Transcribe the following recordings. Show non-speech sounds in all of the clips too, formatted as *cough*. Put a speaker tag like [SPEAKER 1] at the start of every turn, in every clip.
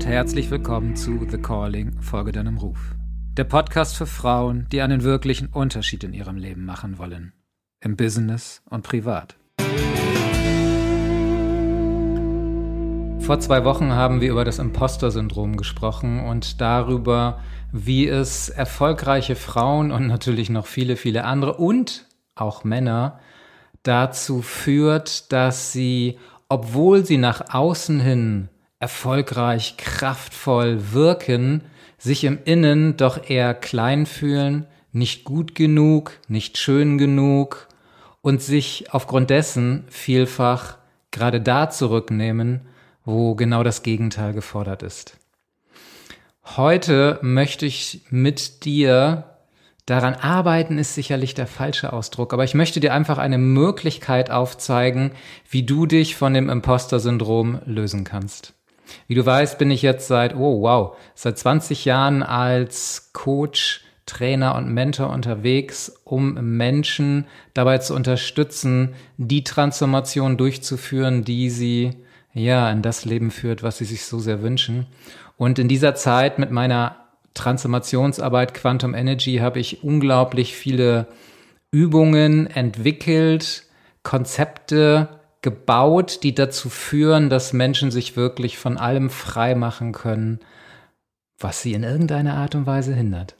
[SPEAKER 1] und herzlich willkommen zu The Calling, Folge deinem Ruf. Der Podcast für Frauen, die einen wirklichen Unterschied in ihrem Leben machen wollen. Im Business und privat. Vor zwei Wochen haben wir über das Imposter-Syndrom gesprochen und darüber, wie es erfolgreiche Frauen und natürlich noch viele, viele andere und auch Männer dazu führt, dass sie, obwohl sie nach außen hin erfolgreich, kraftvoll wirken, sich im Innen doch eher klein fühlen, nicht gut genug, nicht schön genug und sich aufgrund dessen vielfach gerade da zurücknehmen, wo genau das Gegenteil gefordert ist. Heute möchte ich mit dir daran arbeiten, ist sicherlich der falsche Ausdruck, aber ich möchte dir einfach eine Möglichkeit aufzeigen, wie du dich von dem Imposter-Syndrom lösen kannst. Wie du weißt, bin ich jetzt seit, oh wow, seit 20 Jahren als Coach, Trainer und Mentor unterwegs, um Menschen dabei zu unterstützen, die Transformation durchzuführen, die sie ja in das Leben führt, was sie sich so sehr wünschen. Und in dieser Zeit mit meiner Transformationsarbeit Quantum Energy habe ich unglaublich viele Übungen entwickelt, Konzepte gebaut, die dazu führen, dass Menschen sich wirklich von allem frei machen können, was sie in irgendeiner Art und Weise hindert.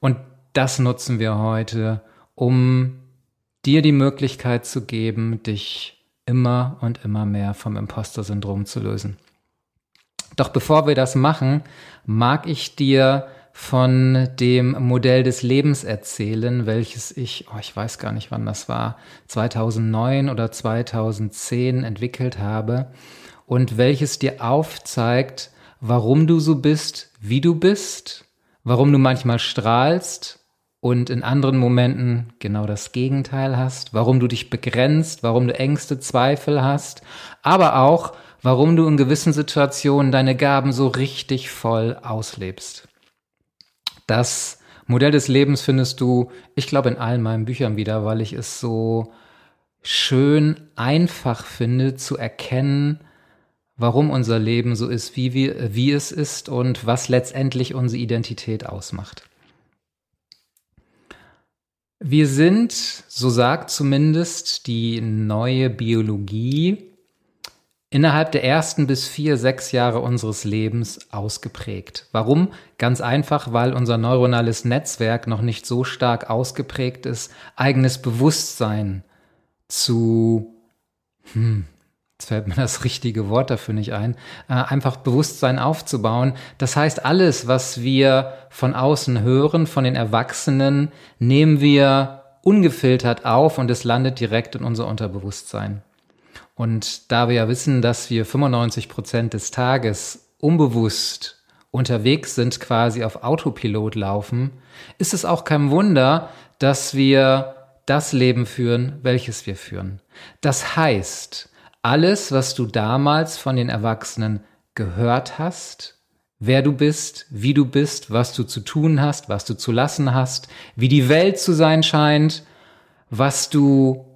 [SPEAKER 1] Und das nutzen wir heute, um dir die Möglichkeit zu geben, dich immer und immer mehr vom Imposter-Syndrom zu lösen. Doch bevor wir das machen, mag ich dir von dem Modell des Lebens erzählen, welches ich, oh, ich weiß gar nicht, wann das war, 2009 oder 2010 entwickelt habe und welches dir aufzeigt, warum du so bist, wie du bist, warum du manchmal strahlst und in anderen Momenten genau das Gegenteil hast, warum du dich begrenzt, warum du Ängste, Zweifel hast, aber auch, warum du in gewissen Situationen deine Gaben so richtig voll auslebst. Das Modell des Lebens findest du, ich glaube, in allen meinen Büchern wieder, weil ich es so schön einfach finde zu erkennen, warum unser Leben so ist, wie, wir, wie es ist und was letztendlich unsere Identität ausmacht. Wir sind, so sagt zumindest die neue Biologie, innerhalb der ersten bis vier, sechs Jahre unseres Lebens ausgeprägt. Warum? Ganz einfach, weil unser neuronales Netzwerk noch nicht so stark ausgeprägt ist, eigenes Bewusstsein zu, hm, jetzt fällt mir das richtige Wort dafür nicht ein, äh, einfach Bewusstsein aufzubauen. Das heißt, alles, was wir von außen hören, von den Erwachsenen, nehmen wir ungefiltert auf und es landet direkt in unser Unterbewusstsein. Und da wir ja wissen, dass wir 95 Prozent des Tages unbewusst unterwegs sind, quasi auf Autopilot laufen, ist es auch kein Wunder, dass wir das Leben führen, welches wir führen. Das heißt, alles, was du damals von den Erwachsenen gehört hast, wer du bist, wie du bist, was du zu tun hast, was du zu lassen hast, wie die Welt zu sein scheint, was du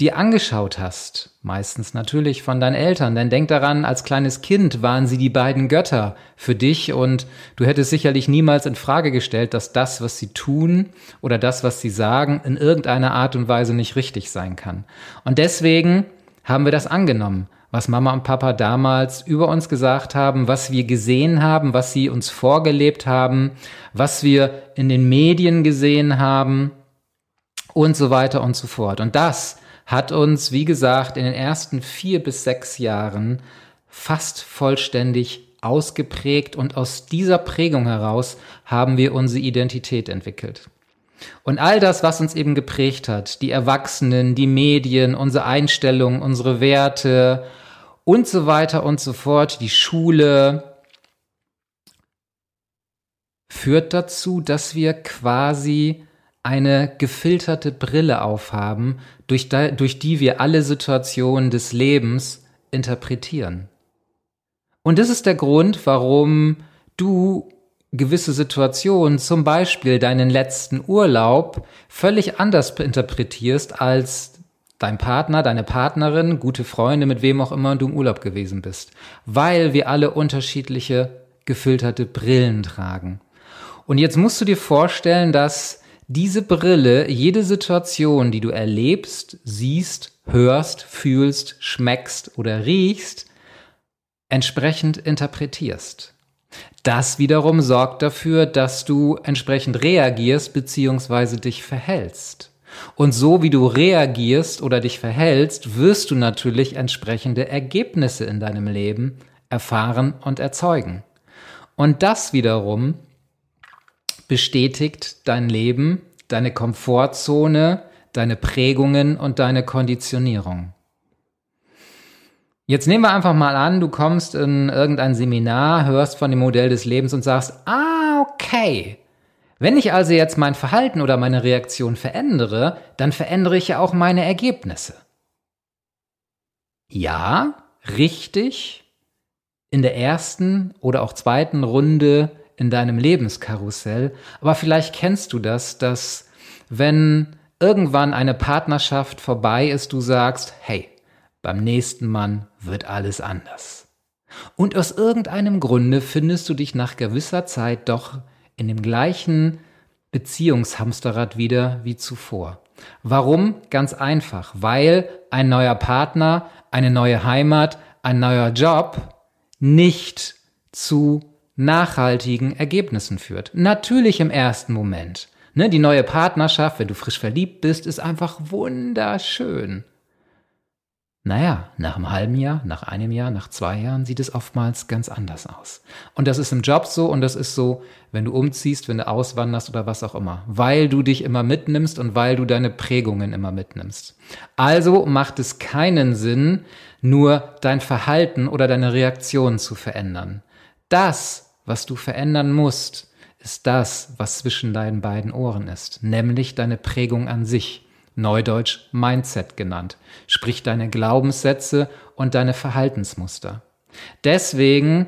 [SPEAKER 1] dir angeschaut hast, meistens natürlich von deinen Eltern. Denn denk daran, als kleines Kind waren sie die beiden Götter für dich und du hättest sicherlich niemals in Frage gestellt, dass das, was sie tun oder das, was sie sagen, in irgendeiner Art und Weise nicht richtig sein kann. Und deswegen haben wir das angenommen, was Mama und Papa damals über uns gesagt haben, was wir gesehen haben, was sie uns vorgelebt haben, was wir in den Medien gesehen haben und so weiter und so fort. Und das hat uns, wie gesagt, in den ersten vier bis sechs Jahren fast vollständig ausgeprägt und aus dieser Prägung heraus haben wir unsere Identität entwickelt. Und all das, was uns eben geprägt hat, die Erwachsenen, die Medien, unsere Einstellungen, unsere Werte und so weiter und so fort, die Schule, führt dazu, dass wir quasi eine gefilterte Brille aufhaben, durch, da, durch die wir alle Situationen des Lebens interpretieren. Und das ist der Grund, warum du gewisse Situationen, zum Beispiel deinen letzten Urlaub, völlig anders interpretierst als dein Partner, deine Partnerin, gute Freunde, mit wem auch immer du im Urlaub gewesen bist. Weil wir alle unterschiedliche gefilterte Brillen tragen. Und jetzt musst du dir vorstellen, dass diese Brille jede Situation, die du erlebst, siehst, hörst, fühlst, schmeckst oder riechst, entsprechend interpretierst. Das wiederum sorgt dafür, dass du entsprechend reagierst bzw. dich verhältst. Und so wie du reagierst oder dich verhältst, wirst du natürlich entsprechende Ergebnisse in deinem Leben erfahren und erzeugen. Und das wiederum bestätigt dein Leben, deine Komfortzone, deine Prägungen und deine Konditionierung. Jetzt nehmen wir einfach mal an, du kommst in irgendein Seminar, hörst von dem Modell des Lebens und sagst, ah, okay. Wenn ich also jetzt mein Verhalten oder meine Reaktion verändere, dann verändere ich ja auch meine Ergebnisse. Ja, richtig. In der ersten oder auch zweiten Runde in deinem Lebenskarussell. Aber vielleicht kennst du das, dass wenn irgendwann eine Partnerschaft vorbei ist, du sagst, hey, beim nächsten Mann wird alles anders. Und aus irgendeinem Grunde findest du dich nach gewisser Zeit doch in dem gleichen Beziehungshamsterrad wieder wie zuvor. Warum? Ganz einfach, weil ein neuer Partner, eine neue Heimat, ein neuer Job nicht zu nachhaltigen Ergebnissen führt. Natürlich im ersten Moment. Ne, die neue Partnerschaft, wenn du frisch verliebt bist, ist einfach wunderschön. Naja, nach einem halben Jahr, nach einem Jahr, nach zwei Jahren sieht es oftmals ganz anders aus. Und das ist im Job so und das ist so, wenn du umziehst, wenn du auswanderst oder was auch immer. Weil du dich immer mitnimmst und weil du deine Prägungen immer mitnimmst. Also macht es keinen Sinn, nur dein Verhalten oder deine Reaktion zu verändern. Das, was du verändern musst, ist das, was zwischen deinen beiden Ohren ist, nämlich deine Prägung an sich. Neudeutsch Mindset genannt, sprich deine Glaubenssätze und deine Verhaltensmuster. Deswegen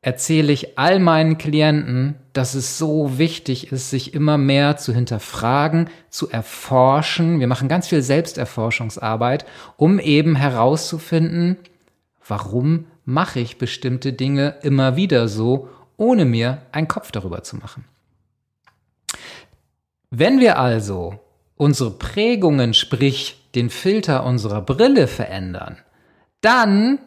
[SPEAKER 1] erzähle ich all meinen Klienten, dass es so wichtig ist, sich immer mehr zu hinterfragen, zu erforschen. Wir machen ganz viel Selbsterforschungsarbeit, um eben herauszufinden, warum mache ich bestimmte Dinge immer wieder so, ohne mir einen Kopf darüber zu machen. Wenn wir also unsere Prägungen, sprich den Filter unserer Brille verändern, dann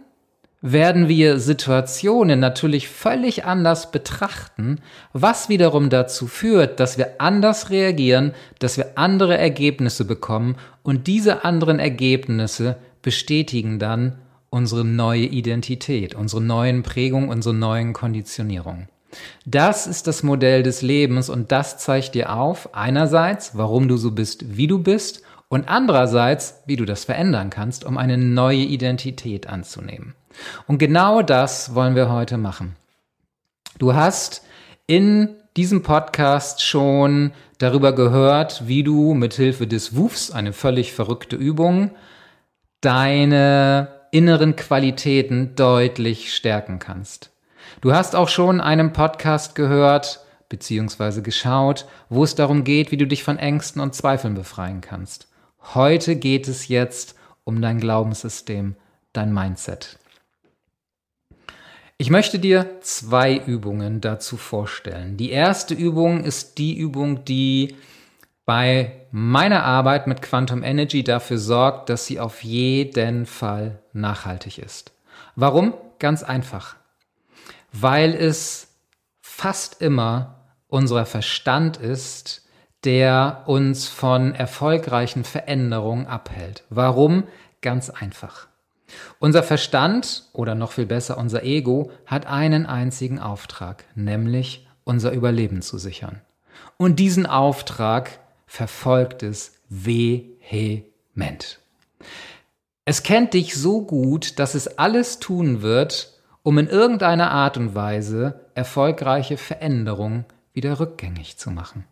[SPEAKER 1] werden wir Situationen natürlich völlig anders betrachten, was wiederum dazu führt, dass wir anders reagieren, dass wir andere Ergebnisse bekommen und diese anderen Ergebnisse bestätigen dann unsere neue Identität, unsere neuen Prägungen, unsere neuen Konditionierungen. Das ist das Modell des Lebens und das zeigt dir auf, einerseits, warum du so bist, wie du bist und andererseits, wie du das verändern kannst, um eine neue Identität anzunehmen. Und genau das wollen wir heute machen. Du hast in diesem Podcast schon darüber gehört, wie du mithilfe des WUFs, eine völlig verrückte Übung, deine inneren Qualitäten deutlich stärken kannst. Du hast auch schon einen Podcast gehört bzw. geschaut, wo es darum geht, wie du dich von Ängsten und Zweifeln befreien kannst. Heute geht es jetzt um dein Glaubenssystem, dein Mindset. Ich möchte dir zwei Übungen dazu vorstellen. Die erste Übung ist die Übung, die bei meiner Arbeit mit Quantum Energy dafür sorgt, dass sie auf jeden Fall nachhaltig ist. Warum? Ganz einfach weil es fast immer unser Verstand ist, der uns von erfolgreichen Veränderungen abhält. Warum? Ganz einfach. Unser Verstand oder noch viel besser unser Ego hat einen einzigen Auftrag, nämlich unser Überleben zu sichern. Und diesen Auftrag verfolgt es vehement. Es kennt dich so gut, dass es alles tun wird, um in irgendeiner Art und Weise erfolgreiche Veränderungen wieder rückgängig zu machen.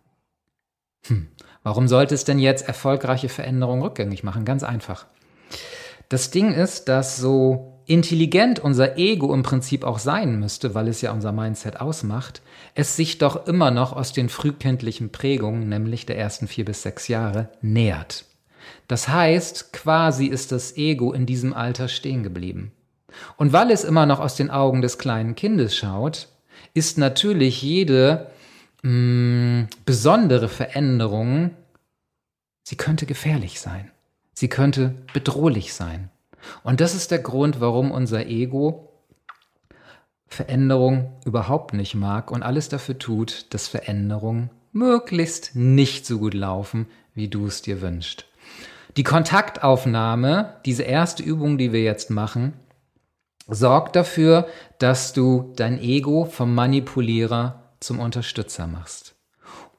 [SPEAKER 1] Hm, warum sollte es denn jetzt erfolgreiche Veränderungen rückgängig machen? Ganz einfach. Das Ding ist, dass so intelligent unser Ego im Prinzip auch sein müsste, weil es ja unser Mindset ausmacht, es sich doch immer noch aus den frühkindlichen Prägungen, nämlich der ersten vier bis sechs Jahre, nähert. Das heißt, quasi ist das Ego in diesem Alter stehen geblieben. Und weil es immer noch aus den Augen des kleinen Kindes schaut, ist natürlich jede mh, mm, besondere Veränderung, sie könnte gefährlich sein. Sie könnte bedrohlich sein. Und das ist der Grund, warum unser Ego Veränderung überhaupt nicht mag und alles dafür tut, dass Veränderungen möglichst nicht so gut laufen, wie du es dir wünschst. Die Kontaktaufnahme, diese erste Übung, die wir jetzt machen, sorgt dafür, dass du dein Ego vom Manipulierer zum Unterstützer machst.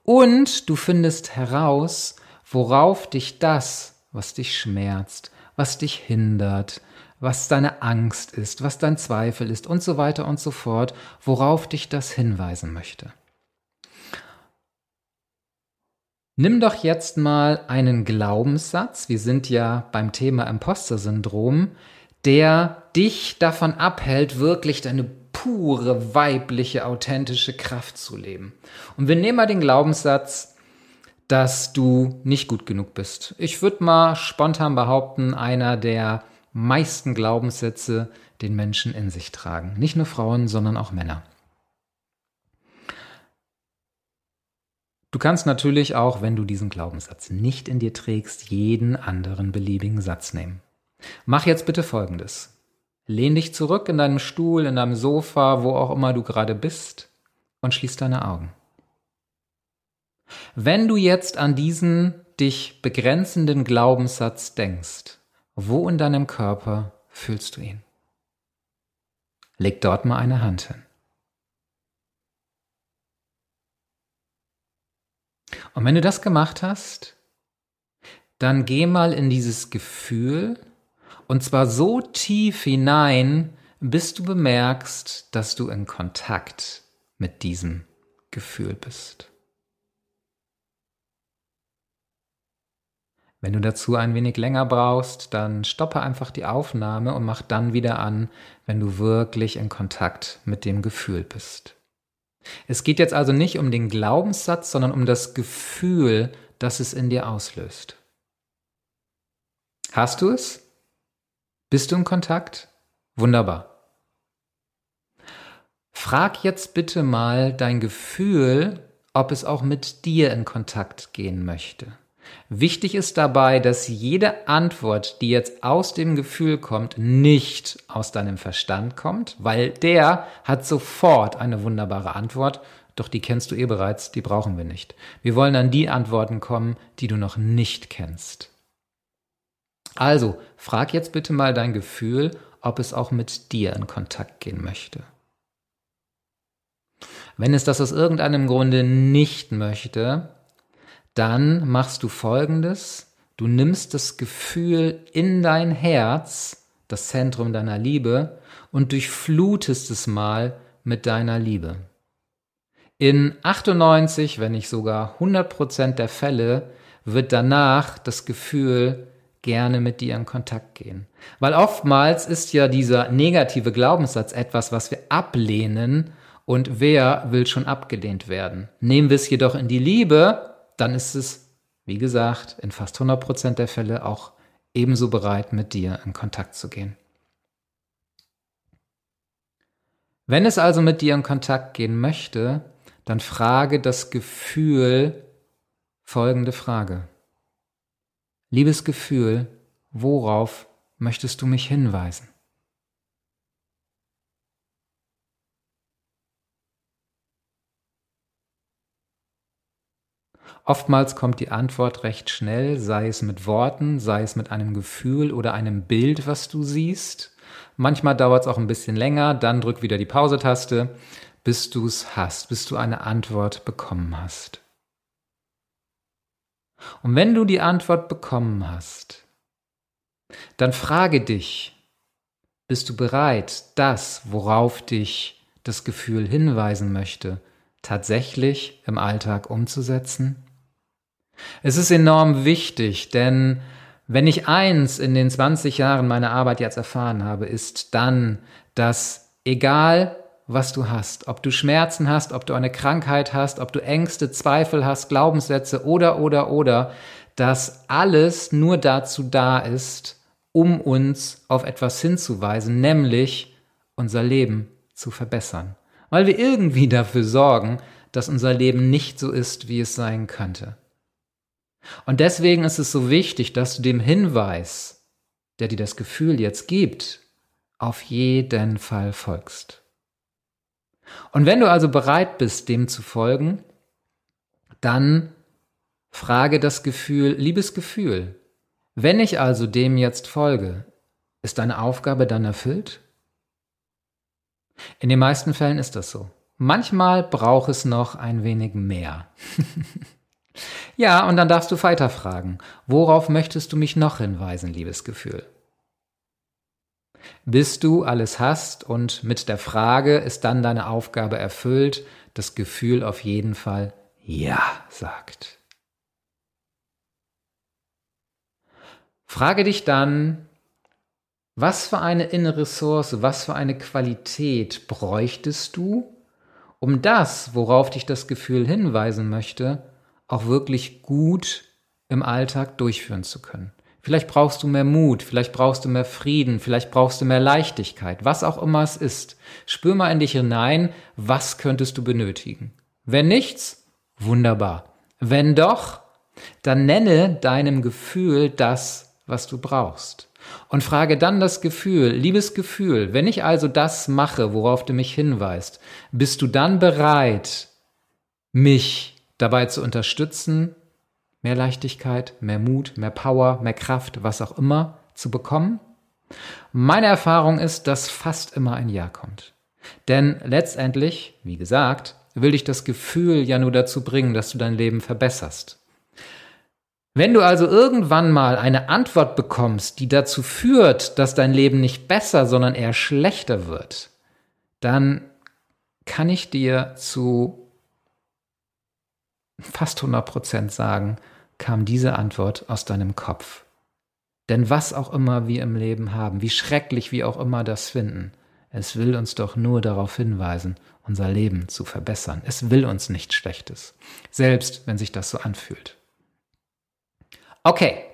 [SPEAKER 1] Und du findest heraus, worauf dich das, was dich schmerzt, was dich hindert, was deine Angst ist, was dein Zweifel ist und so weiter und so fort, worauf dich das hinweisen möchte. Nimm doch jetzt mal einen Glaubenssatz, wir sind ja beim Thema Imposter-Syndrom, der dich davon abhält, wirklich deine pure weibliche, authentische Kraft zu leben. Und wir nehmen mal den Glaubenssatz, dass du nicht gut genug bist. Ich würde mal spontan behaupten, einer der meisten Glaubenssätze den Menschen in sich tragen. Nicht nur Frauen, sondern auch Männer. Du kannst natürlich auch, wenn du diesen Glaubenssatz nicht in dir trägst, jeden anderen beliebigen Satz nehmen. Mach jetzt bitte Folgendes. Lehn dich zurück in deinem Stuhl, in deinem Sofa, wo auch immer du gerade bist und schließ deine Augen. Wenn du jetzt an diesen dich begrenzenden Glaubenssatz denkst, wo in deinem Körper fühlst du ihn? Leg dort mal eine Hand hin. Und wenn du das gemacht hast, dann geh mal in dieses Gefühl und zwar so tief hinein, bis du bemerkst, dass du in Kontakt mit diesem Gefühl bist. Wenn du dazu ein wenig länger brauchst, dann stoppe einfach die Aufnahme und mach dann wieder an, wenn du wirklich in Kontakt mit dem Gefühl bist. Es geht jetzt also nicht um den Glaubenssatz, sondern um das Gefühl, das es in dir auslöst. Hast du es? Bist du in Kontakt? Wunderbar. Frag jetzt bitte mal dein Gefühl, ob es auch mit dir in Kontakt gehen möchte. Wichtig ist dabei, dass jede Antwort, die jetzt aus dem Gefühl kommt, nicht aus deinem Verstand kommt, weil der hat sofort eine wunderbare Antwort, doch die kennst du eh bereits, die brauchen wir nicht. Wir wollen an die Antworten kommen, die du noch nicht kennst. Also, frag jetzt bitte mal dein Gefühl, ob es auch mit dir in Kontakt gehen möchte. Wenn es das aus irgendeinem Grunde nicht möchte, dann machst du Folgendes. Du nimmst das Gefühl in dein Herz, das Zentrum deiner Liebe, und durchflutest es mal mit deiner Liebe. In 98, wenn nicht sogar 100 Prozent der Fälle wird danach das Gefühl gerne mit dir in Kontakt gehen. Weil oftmals ist ja dieser negative Glaubenssatz etwas, was wir ablehnen und wer will schon abgelehnt werden. Nehmen wir es jedoch in die Liebe, dann ist es, wie gesagt, in fast 100 Prozent der Fälle auch ebenso bereit, mit dir in Kontakt zu gehen. Wenn es also mit dir in Kontakt gehen möchte, dann frage das Gefühl folgende Frage. Liebes Gefühl, worauf möchtest du mich hinweisen? Oftmals kommt die Antwort recht schnell, sei es mit Worten, sei es mit einem Gefühl oder einem Bild, was du siehst. Manchmal dauert es auch ein bisschen länger, dann drück wieder die Pause-Taste, bis du es hast, bis du eine Antwort bekommen hast. Und wenn du die Antwort bekommen hast, dann frage dich, bist du bereit, das, worauf dich das Gefühl hinweisen möchte, tatsächlich im Alltag umzusetzen? Es ist enorm wichtig, denn wenn ich eins in den 20 Jahren meiner Arbeit jetzt erfahren habe, ist dann, dass egal was du hast, ob du Schmerzen hast, ob du eine Krankheit hast, ob du Ängste, Zweifel hast, Glaubenssätze oder, oder, oder, dass alles nur dazu da ist, um uns auf etwas hinzuweisen, nämlich unser Leben zu verbessern. Weil wir irgendwie dafür sorgen, dass unser Leben nicht so ist, wie es sein könnte. Und deswegen ist es so wichtig, dass du dem Hinweis, der dir das Gefühl jetzt gibt, auf jeden Fall folgst. Und wenn du also bereit bist, dem zu folgen, dann frage das Gefühl, liebes Gefühl, wenn ich also dem jetzt folge, ist deine Aufgabe dann erfüllt? In den meisten Fällen ist das so. Manchmal braucht es noch ein wenig mehr. *laughs* ja, und dann darfst du weiter fragen, worauf möchtest du mich noch hinweisen, liebes Gefühl? Bis du alles hast und mit der Frage ist dann deine Aufgabe erfüllt, das Gefühl auf jeden Fall Ja sagt. Frage dich dann, was für eine innere Ressource, was für eine Qualität bräuchtest du, um das, worauf dich das Gefühl hinweisen möchte, auch wirklich gut im Alltag durchführen zu können. Vielleicht brauchst du mehr Mut, vielleicht brauchst du mehr Frieden, vielleicht brauchst du mehr Leichtigkeit, was auch immer es ist. Spür mal in dich hinein, was könntest du benötigen. Wenn nichts, wunderbar. Wenn doch, dann nenne deinem Gefühl das, was du brauchst. Und frage dann das Gefühl, liebes Gefühl, wenn ich also das mache, worauf du mich hinweist, bist du dann bereit, mich dabei zu unterstützen, mehr Leichtigkeit, mehr Mut, mehr Power, mehr Kraft, was auch immer zu bekommen? Meine Erfahrung ist, dass fast immer ein Ja kommt. Denn letztendlich, wie gesagt, will dich das Gefühl ja nur dazu bringen, dass du dein Leben verbesserst. Wenn du also irgendwann mal eine Antwort bekommst, die dazu führt, dass dein Leben nicht besser, sondern eher schlechter wird, dann kann ich dir zu fast 100 Prozent sagen, kam diese Antwort aus deinem Kopf. Denn was auch immer wir im Leben haben, wie schrecklich wir auch immer das finden, es will uns doch nur darauf hinweisen, unser Leben zu verbessern. Es will uns nichts Schlechtes, selbst wenn sich das so anfühlt. Okay,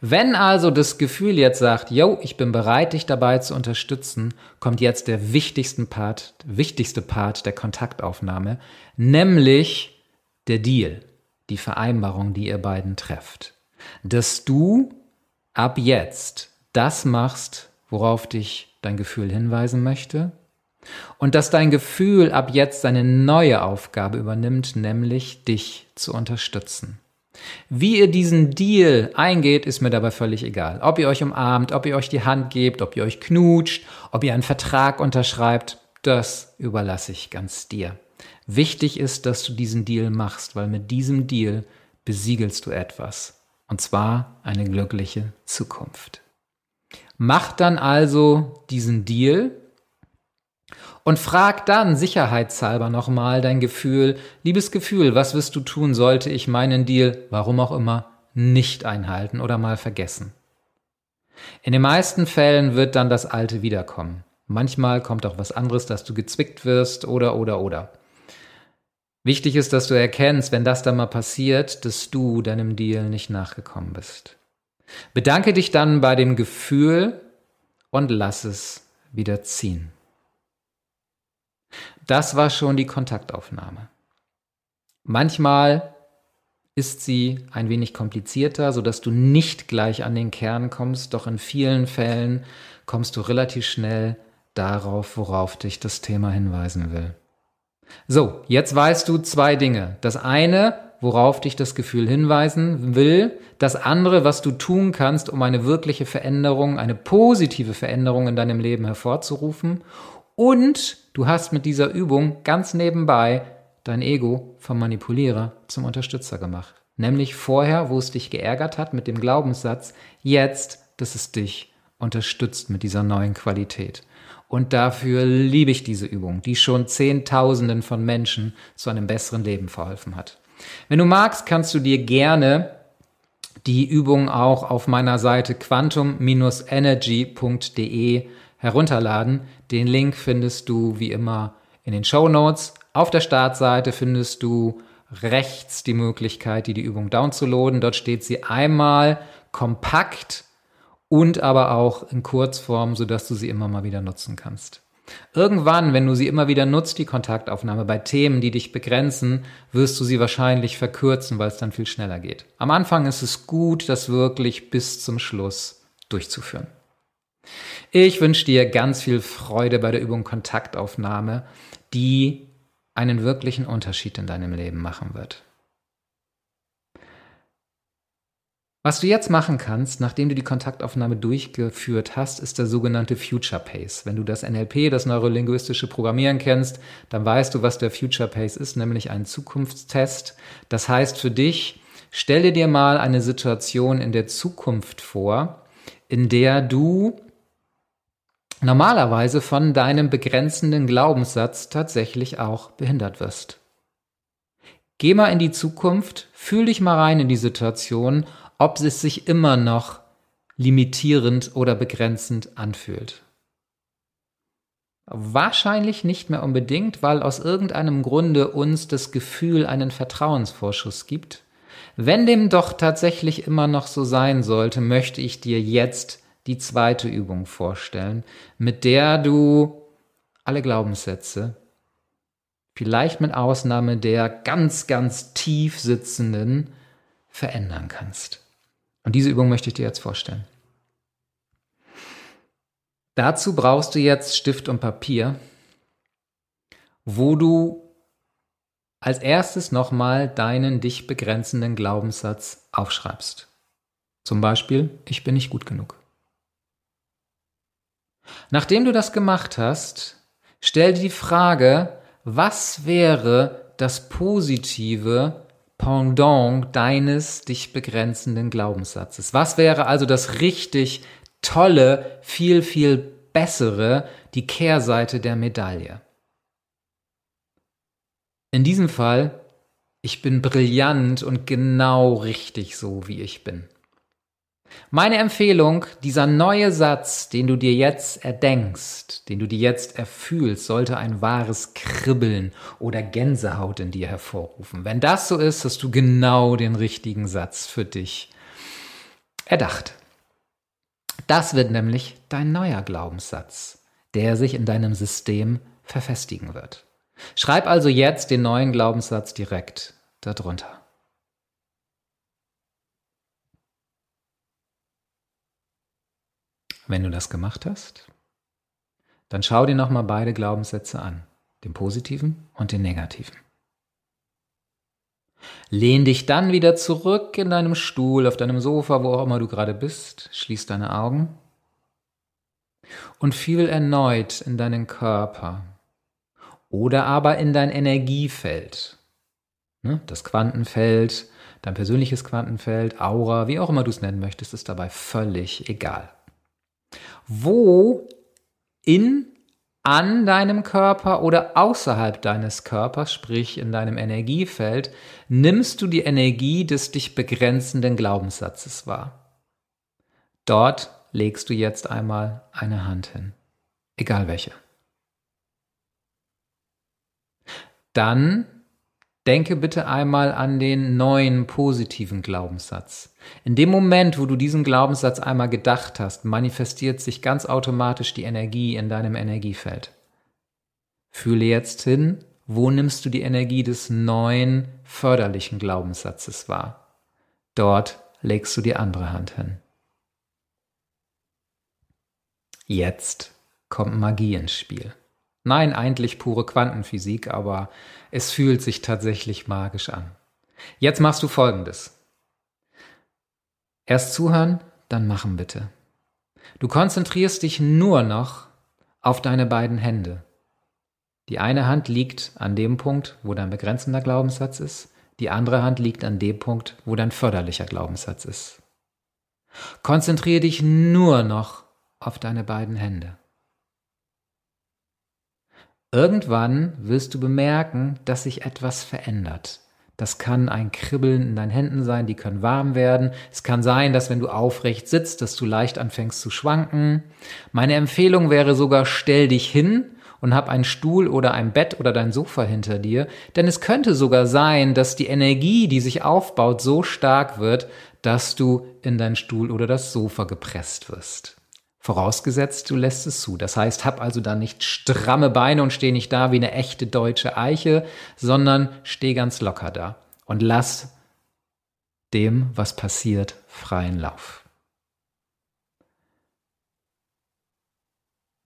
[SPEAKER 1] wenn also das Gefühl jetzt sagt, yo, ich bin bereit, dich dabei zu unterstützen, kommt jetzt der wichtigste Part, wichtigste Part der Kontaktaufnahme, nämlich der Deal, die Vereinbarung, die ihr beiden trefft. Dass du ab jetzt das machst, worauf dich dein Gefühl hinweisen möchte, und dass dein Gefühl ab jetzt seine neue Aufgabe übernimmt, nämlich dich zu unterstützen. Wie ihr diesen Deal eingeht, ist mir dabei völlig egal. Ob ihr euch umarmt, ob ihr euch die Hand gebt, ob ihr euch knutscht, ob ihr einen Vertrag unterschreibt, das überlasse ich ganz dir. Wichtig ist, dass du diesen Deal machst, weil mit diesem Deal besiegelst du etwas. Und zwar eine glückliche Zukunft. Mach dann also diesen Deal und frag dann sicherheitshalber nochmal dein Gefühl, liebes Gefühl, was wirst du tun, sollte ich meinen Deal, warum auch immer, nicht einhalten oder mal vergessen. In den meisten Fällen wird dann das Alte wiederkommen. Manchmal kommt auch was anderes, dass du gezwickt wirst oder oder oder. Wichtig ist, dass du erkennst, wenn das dann mal passiert, dass du deinem Deal nicht nachgekommen bist. Bedanke dich dann bei dem Gefühl und lass es wieder ziehen. Das war schon die Kontaktaufnahme. Manchmal ist sie ein wenig komplizierter, sodass du nicht gleich an den Kern kommst, doch in vielen Fällen kommst du relativ schnell darauf, worauf dich das Thema hinweisen will. So, jetzt weißt du zwei Dinge. Das eine, worauf dich das Gefühl hinweisen will, das andere, was du tun kannst, um eine wirkliche Veränderung, eine positive Veränderung in deinem Leben hervorzurufen und du hast mit dieser Übung ganz nebenbei dein Ego vom Manipulierer zum Unterstützer gemacht. Nämlich vorher, wo es dich geärgert hat mit dem Glaubenssatz, jetzt, dass es dich unterstützt mit dieser neuen Qualität. Und dafür liebe ich diese Übung, die schon Zehntausenden von Menschen zu einem besseren Leben verholfen hat. Wenn du magst, kannst du dir gerne die Übung auch auf meiner Seite quantum-energy.de herunterladen. Den Link findest du wie immer in den Show Notes. Auf der Startseite findest du rechts die Möglichkeit, dir die Übung downzuladen. Dort steht sie einmal kompakt und aber auch in Kurzform, sodass du sie immer mal wieder nutzen kannst. Irgendwann, wenn du sie immer wieder nutzt, die Kontaktaufnahme bei Themen, die dich begrenzen, wirst du sie wahrscheinlich verkürzen, weil es dann viel schneller geht. Am Anfang ist es gut, das wirklich bis zum Schluss durchzuführen. Ich wünsche dir ganz viel Freude bei der Übung Kontaktaufnahme, die einen wirklichen Unterschied in deinem Leben machen wird. Was du jetzt machen kannst, nachdem du die Kontaktaufnahme durchgeführt hast, ist der sogenannte Future Pace. Wenn du das NLP, das neurolinguistische Programmieren kennst, dann weißt du, was der Future Pace ist, nämlich ein Zukunftstest. Das heißt für dich, stelle dir mal eine Situation in der Zukunft vor, in der du normalerweise von deinem begrenzenden Glaubenssatz tatsächlich auch behindert wirst. Geh mal in die Zukunft, fühl dich mal rein in die Situation ob es sich immer noch limitierend oder begrenzend anfühlt. Wahrscheinlich nicht mehr unbedingt, weil aus irgendeinem Grunde uns das Gefühl einen Vertrauensvorschuss gibt. Wenn dem doch tatsächlich immer noch so sein sollte, möchte ich dir jetzt die zweite Übung vorstellen, mit der du alle Glaubenssätze, vielleicht mit Ausnahme der ganz, ganz tief sitzenden, verändern kannst. Und diese Übung möchte ich dir jetzt vorstellen. Dazu brauchst du jetzt Stift und Papier, wo du als erstes nochmal deinen dich begrenzenden Glaubenssatz aufschreibst. Zum Beispiel, ich bin nicht gut genug. Nachdem du das gemacht hast, stell dir die Frage, was wäre das Positive Pendant deines dich begrenzenden Glaubenssatzes? Was wäre also das richtig tolle, viel, viel bessere, die Kehrseite der Medaille? In diesem Fall, ich bin brillant und genau richtig so, wie ich bin. Meine Empfehlung, dieser neue Satz, den du dir jetzt erdenkst, den du dir jetzt erfühlst, sollte ein wahres Kribbeln oder Gänsehaut in dir hervorrufen. Wenn das so ist, hast du genau den richtigen Satz für dich erdacht. Das wird nämlich dein neuer Glaubenssatz, der sich in deinem System verfestigen wird. Schreib also jetzt den neuen Glaubenssatz direkt darunter. Wenn du das gemacht hast, dann schau dir nochmal beide Glaubenssätze an, den positiven und den negativen. Lehn dich dann wieder zurück in deinem Stuhl, auf deinem Sofa, wo auch immer du gerade bist, schließ deine Augen. Und fühl erneut in deinen Körper oder aber in dein Energiefeld, ne, das Quantenfeld, dein persönliches Quantenfeld, Aura, wie auch immer du es nennen möchtest, ist dabei völlig egal wo in an deinem Körper oder außerhalb deines Körpers, sprich in deinem Energiefeld, nimmst du die Energie des dich begrenzenden Glaubenssatzes wahr. Dort legst du jetzt einmal eine Hand hin, egal welche. Dann Denke bitte einmal an den neuen positiven Glaubenssatz. In dem Moment, wo du diesen Glaubenssatz einmal gedacht hast, manifestiert sich ganz automatisch die Energie in deinem Energiefeld. Fühle jetzt hin, wo nimmst du die Energie des neuen förderlichen Glaubenssatzes wahr? Dort legst du die andere Hand hin. Jetzt kommt Magie ins Spiel. Nein, eigentlich pure Quantenphysik, aber es fühlt sich tatsächlich magisch an. Jetzt machst du Folgendes. Erst zuhören, dann machen bitte. Du konzentrierst dich nur noch auf deine beiden Hände. Die eine Hand liegt an dem Punkt, wo dein begrenzender Glaubenssatz ist, die andere Hand liegt an dem Punkt, wo dein förderlicher Glaubenssatz ist. Konzentriere dich nur noch auf deine beiden Hände. Irgendwann wirst du bemerken, dass sich etwas verändert. Das kann ein Kribbeln in deinen Händen sein, die können warm werden. Es kann sein, dass wenn du aufrecht sitzt, dass du leicht anfängst zu schwanken. Meine Empfehlung wäre sogar, stell dich hin und hab einen Stuhl oder ein Bett oder dein Sofa hinter dir, denn es könnte sogar sein, dass die Energie, die sich aufbaut, so stark wird, dass du in deinen Stuhl oder das Sofa gepresst wirst. Vorausgesetzt, du lässt es zu. Das heißt, hab also da nicht stramme Beine und steh nicht da wie eine echte deutsche Eiche, sondern steh ganz locker da und lass dem, was passiert, freien Lauf.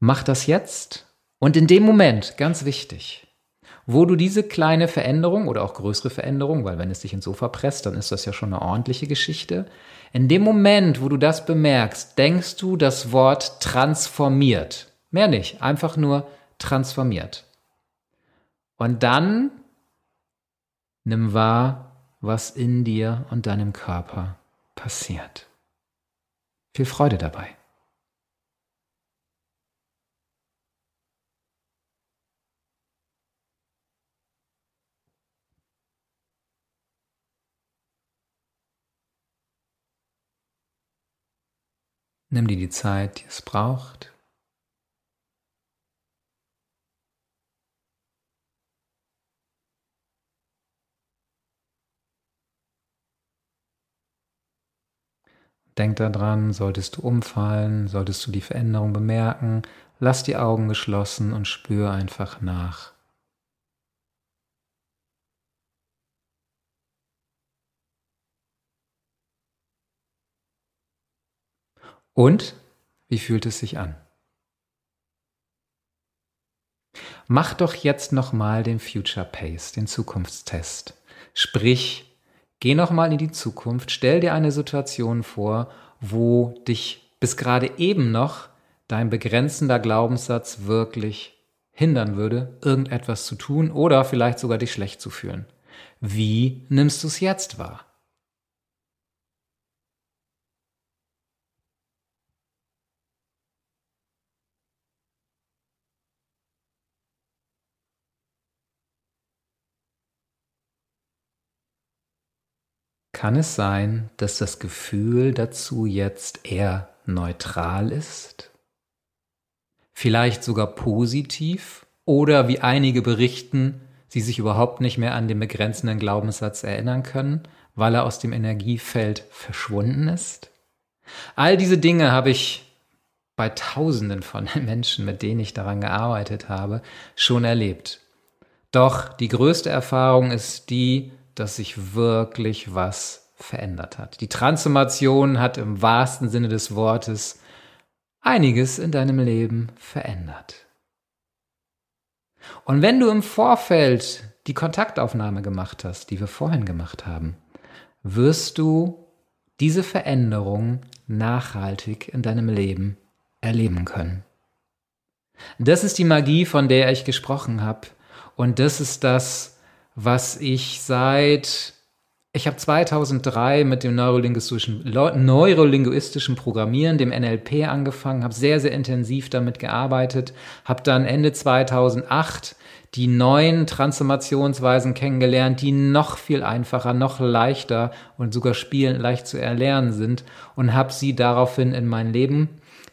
[SPEAKER 1] Mach das jetzt und in dem Moment, ganz wichtig, wo du diese kleine Veränderung oder auch größere Veränderung, weil wenn es dich ins Sofa presst, dann ist das ja schon eine ordentliche Geschichte. In dem Moment, wo du das bemerkst, denkst du das Wort transformiert. Mehr nicht, einfach nur transformiert. Und dann nimm wahr, was in dir und deinem Körper passiert. Viel Freude dabei. Nimm dir die Zeit, die es braucht. Denk daran, solltest du umfallen, solltest du die Veränderung bemerken, lass die Augen geschlossen und spür einfach nach. Und wie fühlt es sich an? Mach doch jetzt nochmal den Future Pace, den Zukunftstest. Sprich, Geh nochmal in die Zukunft, stell dir eine Situation vor, wo dich bis gerade eben noch dein begrenzender Glaubenssatz wirklich hindern würde, irgendetwas zu tun oder vielleicht sogar dich schlecht zu fühlen. Wie nimmst du es jetzt wahr? Kann es sein, dass das Gefühl dazu jetzt eher neutral ist? Vielleicht sogar positiv? Oder wie einige berichten, sie sich überhaupt nicht mehr an den begrenzenden Glaubenssatz erinnern können, weil er aus dem Energiefeld verschwunden ist? All diese Dinge habe ich bei Tausenden von *laughs* Menschen, mit denen ich daran gearbeitet habe, schon erlebt. Doch die größte Erfahrung ist die, dass sich wirklich was verändert hat. Die Transformation hat im wahrsten Sinne des Wortes einiges in deinem Leben verändert. Und wenn du im Vorfeld die Kontaktaufnahme gemacht hast, die wir vorhin gemacht haben, wirst du diese Veränderung nachhaltig in deinem Leben erleben können. Das ist die Magie, von der ich gesprochen habe. Und das ist das, was ich seit ich habe 2003 mit dem neurolinguistischen, neurolinguistischen Programmieren, dem NLP, angefangen, habe sehr, sehr intensiv damit gearbeitet, habe dann Ende 2008 die neuen Transformationsweisen kennengelernt, die noch viel einfacher, noch leichter und sogar spielend leicht zu erlernen sind und habe sie daraufhin in mein Leben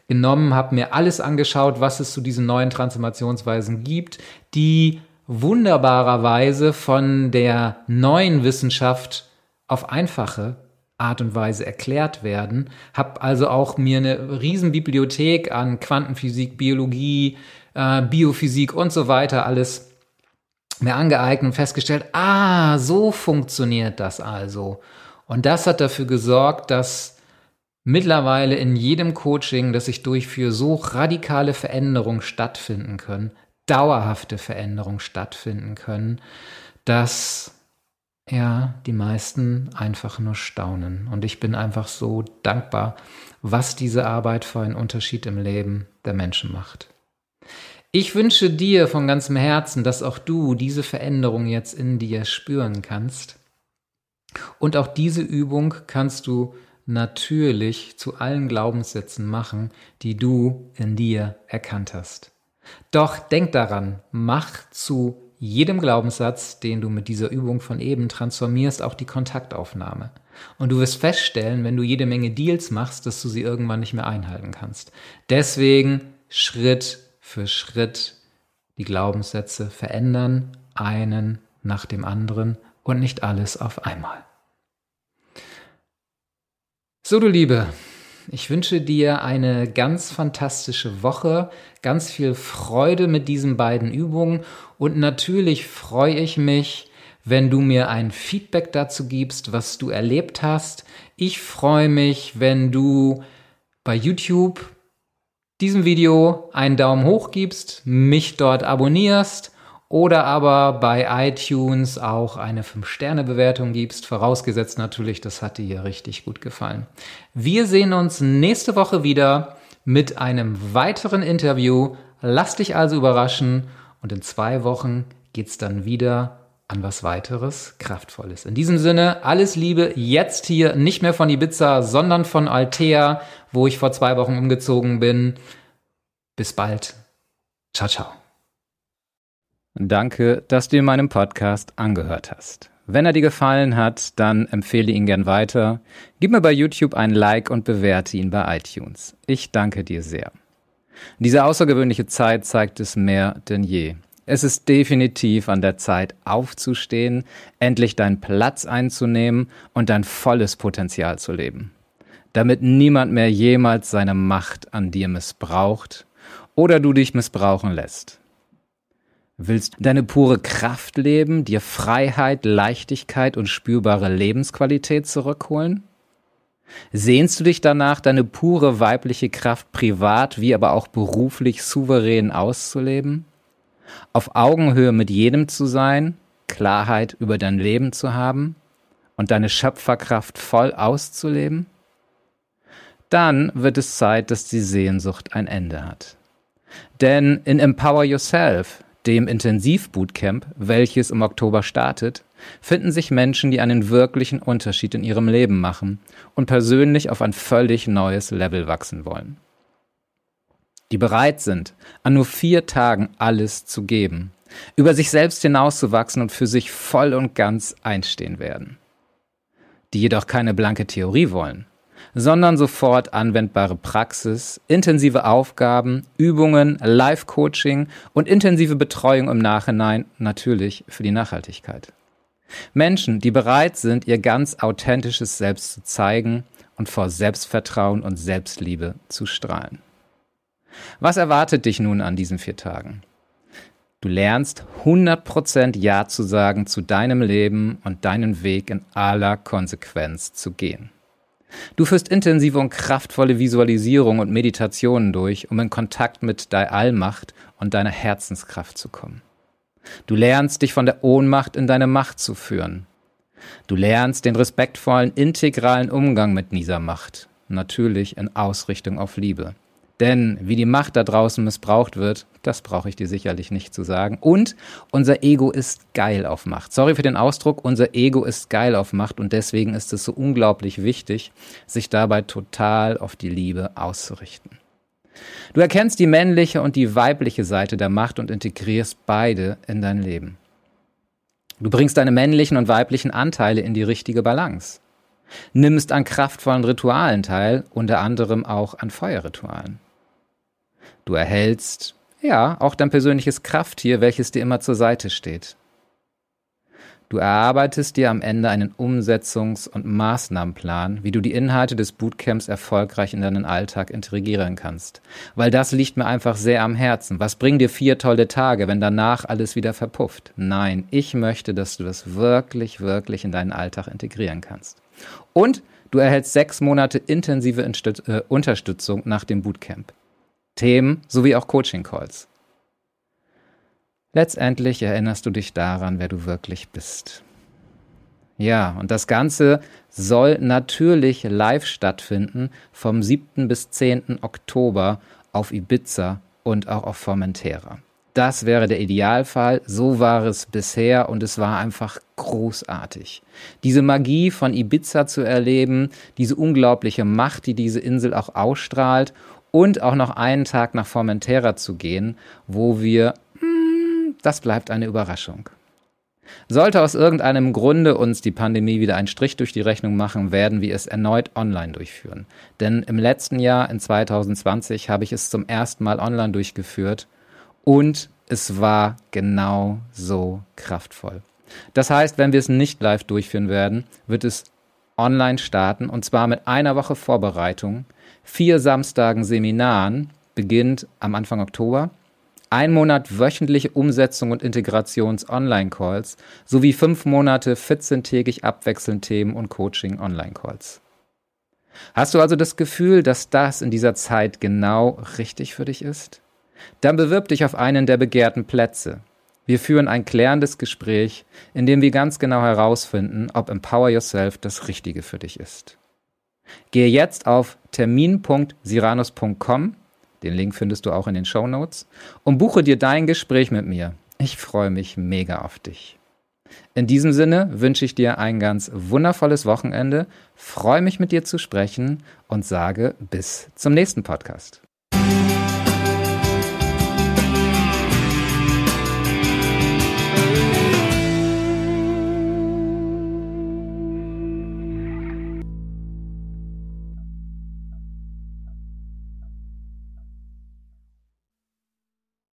[SPEAKER 1] genommen, habe mir alles angeschaut, was es zu diesen neuen Transformationsweisen gibt, die wunderbarerweise von der neuen Wissenschaft auf einfache Art und Weise erklärt werden. Hab also auch mir eine Riesenbibliothek an Quantenphysik, Biologie, äh, Biophysik und so weiter alles mir angeeignet und festgestellt, ah, so funktioniert das also. Und das hat dafür gesorgt, dass mittlerweile in jedem Coaching, das ich durchführe, so radikale Veränderungen stattfinden können, dauerhafte Veränderungen stattfinden können, dass ja, die meisten einfach nur staunen. Und ich bin einfach so dankbar, was diese Arbeit für einen Unterschied im Leben der Menschen macht. Ich wünsche dir von ganzem Herzen, dass auch du diese Veränderung jetzt in dir spüren kannst. Und auch diese Übung kannst du natürlich zu allen Glaubenssätzen machen, die du in dir erkannt hast. Doch denk daran, mach zu jedem Glaubenssatz, den du mit dieser Übung von eben transformierst, auch die Kontaktaufnahme. Und du wirst feststellen, wenn du jede Menge Deals machst, dass du sie irgendwann nicht mehr einhalten kannst. Deswegen Schritt für Schritt Die Glaubenssätze verändern einen nach dem anderen und nicht alles auf einmal. So, du Liebe, ich wünsche dir eine ganz fantastische Woche, ganz viel Freude mit diesen beiden Übungen und natürlich freue ich mich, wenn du mir ein Feedback dazu gibst, was du erlebt hast. Ich freue mich, wenn du bei YouTube diesem Video einen Daumen hoch gibst, mich dort abonnierst oder aber bei iTunes auch eine 5-Sterne-Bewertung gibst, vorausgesetzt natürlich, das hat dir richtig gut gefallen. Wir sehen uns nächste Woche wieder mit einem weiteren Interview. Lass dich also überraschen und in zwei Wochen geht's dann wieder an was weiteres Kraftvolles. In diesem Sinne, alles Liebe, jetzt hier nicht mehr von Ibiza, sondern von Altea, wo ich vor zwei Wochen umgezogen bin. Bis bald. Ciao, ciao.
[SPEAKER 2] Danke, dass du in meinem Podcast angehört hast. Wenn er dir gefallen hat, dann empfehle ihn gern weiter. Gib mir bei YouTube ein Like und bewerte ihn bei iTunes. Ich danke dir sehr. Diese außergewöhnliche Zeit zeigt es mehr denn je. Es ist definitiv an der Zeit aufzustehen, endlich deinen Platz einzunehmen und dein volles Potenzial zu leben. Damit niemand mehr jemals seine Macht an dir missbraucht oder du dich missbrauchen lässt. Willst deine pure Kraft leben, dir Freiheit, Leichtigkeit und spürbare Lebensqualität zurückholen? Sehnst du dich danach, deine pure weibliche Kraft privat wie aber auch beruflich souverän auszuleben? Auf Augenhöhe mit jedem zu sein, Klarheit über dein Leben zu haben und deine Schöpferkraft voll auszuleben? Dann wird es Zeit, dass die Sehnsucht ein Ende hat. Denn in Empower Yourself dem Intensivbootcamp, welches im Oktober startet, finden sich Menschen, die einen wirklichen Unterschied in ihrem Leben machen und persönlich auf ein völlig neues Level wachsen wollen. Die bereit sind, an nur vier Tagen alles zu geben, über sich selbst hinauszuwachsen und für sich voll und ganz einstehen werden. Die jedoch keine blanke Theorie wollen, sondern sofort anwendbare Praxis, intensive Aufgaben, Übungen, Live-Coaching und intensive Betreuung im Nachhinein natürlich für die Nachhaltigkeit. Menschen, die bereit sind, ihr ganz authentisches Selbst zu zeigen und vor Selbstvertrauen und Selbstliebe zu strahlen. Was erwartet dich nun an diesen vier Tagen? Du lernst 100% Ja zu sagen zu deinem Leben und deinen Weg in aller Konsequenz zu gehen. Du führst intensive und kraftvolle Visualisierung und Meditationen durch, um in Kontakt mit deiner Allmacht und deiner Herzenskraft zu kommen. Du lernst dich von der Ohnmacht in deine Macht zu führen. Du lernst den respektvollen, integralen Umgang mit dieser Macht, natürlich in Ausrichtung auf Liebe. Denn wie die Macht da draußen missbraucht wird, das brauche ich dir sicherlich nicht zu sagen. Und unser Ego ist geil auf Macht. Sorry für den Ausdruck, unser Ego ist geil auf Macht und deswegen ist es so unglaublich wichtig, sich dabei total auf die Liebe auszurichten. Du erkennst die männliche und die weibliche Seite der Macht und integrierst beide in dein Leben. Du bringst deine männlichen und weiblichen Anteile in die richtige Balance. Nimmst an kraftvollen Ritualen teil, unter anderem auch an Feuerritualen. Du erhältst, ja, auch dein persönliches Krafttier, welches dir immer zur Seite steht. Du erarbeitest dir am Ende einen Umsetzungs- und Maßnahmenplan, wie du die Inhalte des Bootcamps erfolgreich in deinen Alltag integrieren kannst. Weil das liegt mir einfach sehr am Herzen. Was bringen dir vier tolle Tage, wenn danach alles wieder verpufft? Nein, ich möchte, dass du das wirklich, wirklich in deinen Alltag integrieren kannst. Und du erhältst sechs Monate intensive äh, Unterstützung nach dem Bootcamp. Themen sowie auch Coaching-Calls. Letztendlich erinnerst du dich daran, wer du wirklich bist. Ja, und das Ganze soll natürlich live stattfinden vom 7. bis 10. Oktober auf Ibiza und auch auf Formentera. Das wäre der Idealfall. So war es bisher und es war einfach großartig. Diese Magie von Ibiza zu erleben, diese unglaubliche Macht, die diese Insel auch ausstrahlt und auch noch einen Tag nach Formentera zu gehen, wo wir, hm, das bleibt eine Überraschung. Sollte aus irgendeinem Grunde uns die Pandemie wieder einen Strich durch die Rechnung machen, werden wir es erneut online durchführen. Denn im letzten Jahr, in 2020, habe ich es zum ersten Mal online durchgeführt und es war genau so kraftvoll. Das heißt, wenn wir es nicht live durchführen werden, wird es online starten und zwar mit einer Woche Vorbereitung, vier Samstagen Seminaren, beginnt am Anfang Oktober, ein Monat wöchentliche Umsetzung und Integrations-Online-Calls sowie fünf Monate 14-tägig abwechselnd Themen und Coaching-Online-Calls. Hast du also das Gefühl, dass das in dieser Zeit genau richtig für dich ist? Dann bewirb dich auf einen der begehrten Plätze. Wir führen ein klärendes Gespräch, in dem wir ganz genau herausfinden, ob Empower Yourself das Richtige für dich ist. Gehe jetzt auf termin.siranus.com, den Link findest du auch in den Show Notes, und buche dir dein Gespräch mit mir. Ich freue mich mega auf dich. In diesem Sinne wünsche ich dir ein ganz wundervolles Wochenende, freue mich mit dir zu sprechen und sage bis zum nächsten Podcast.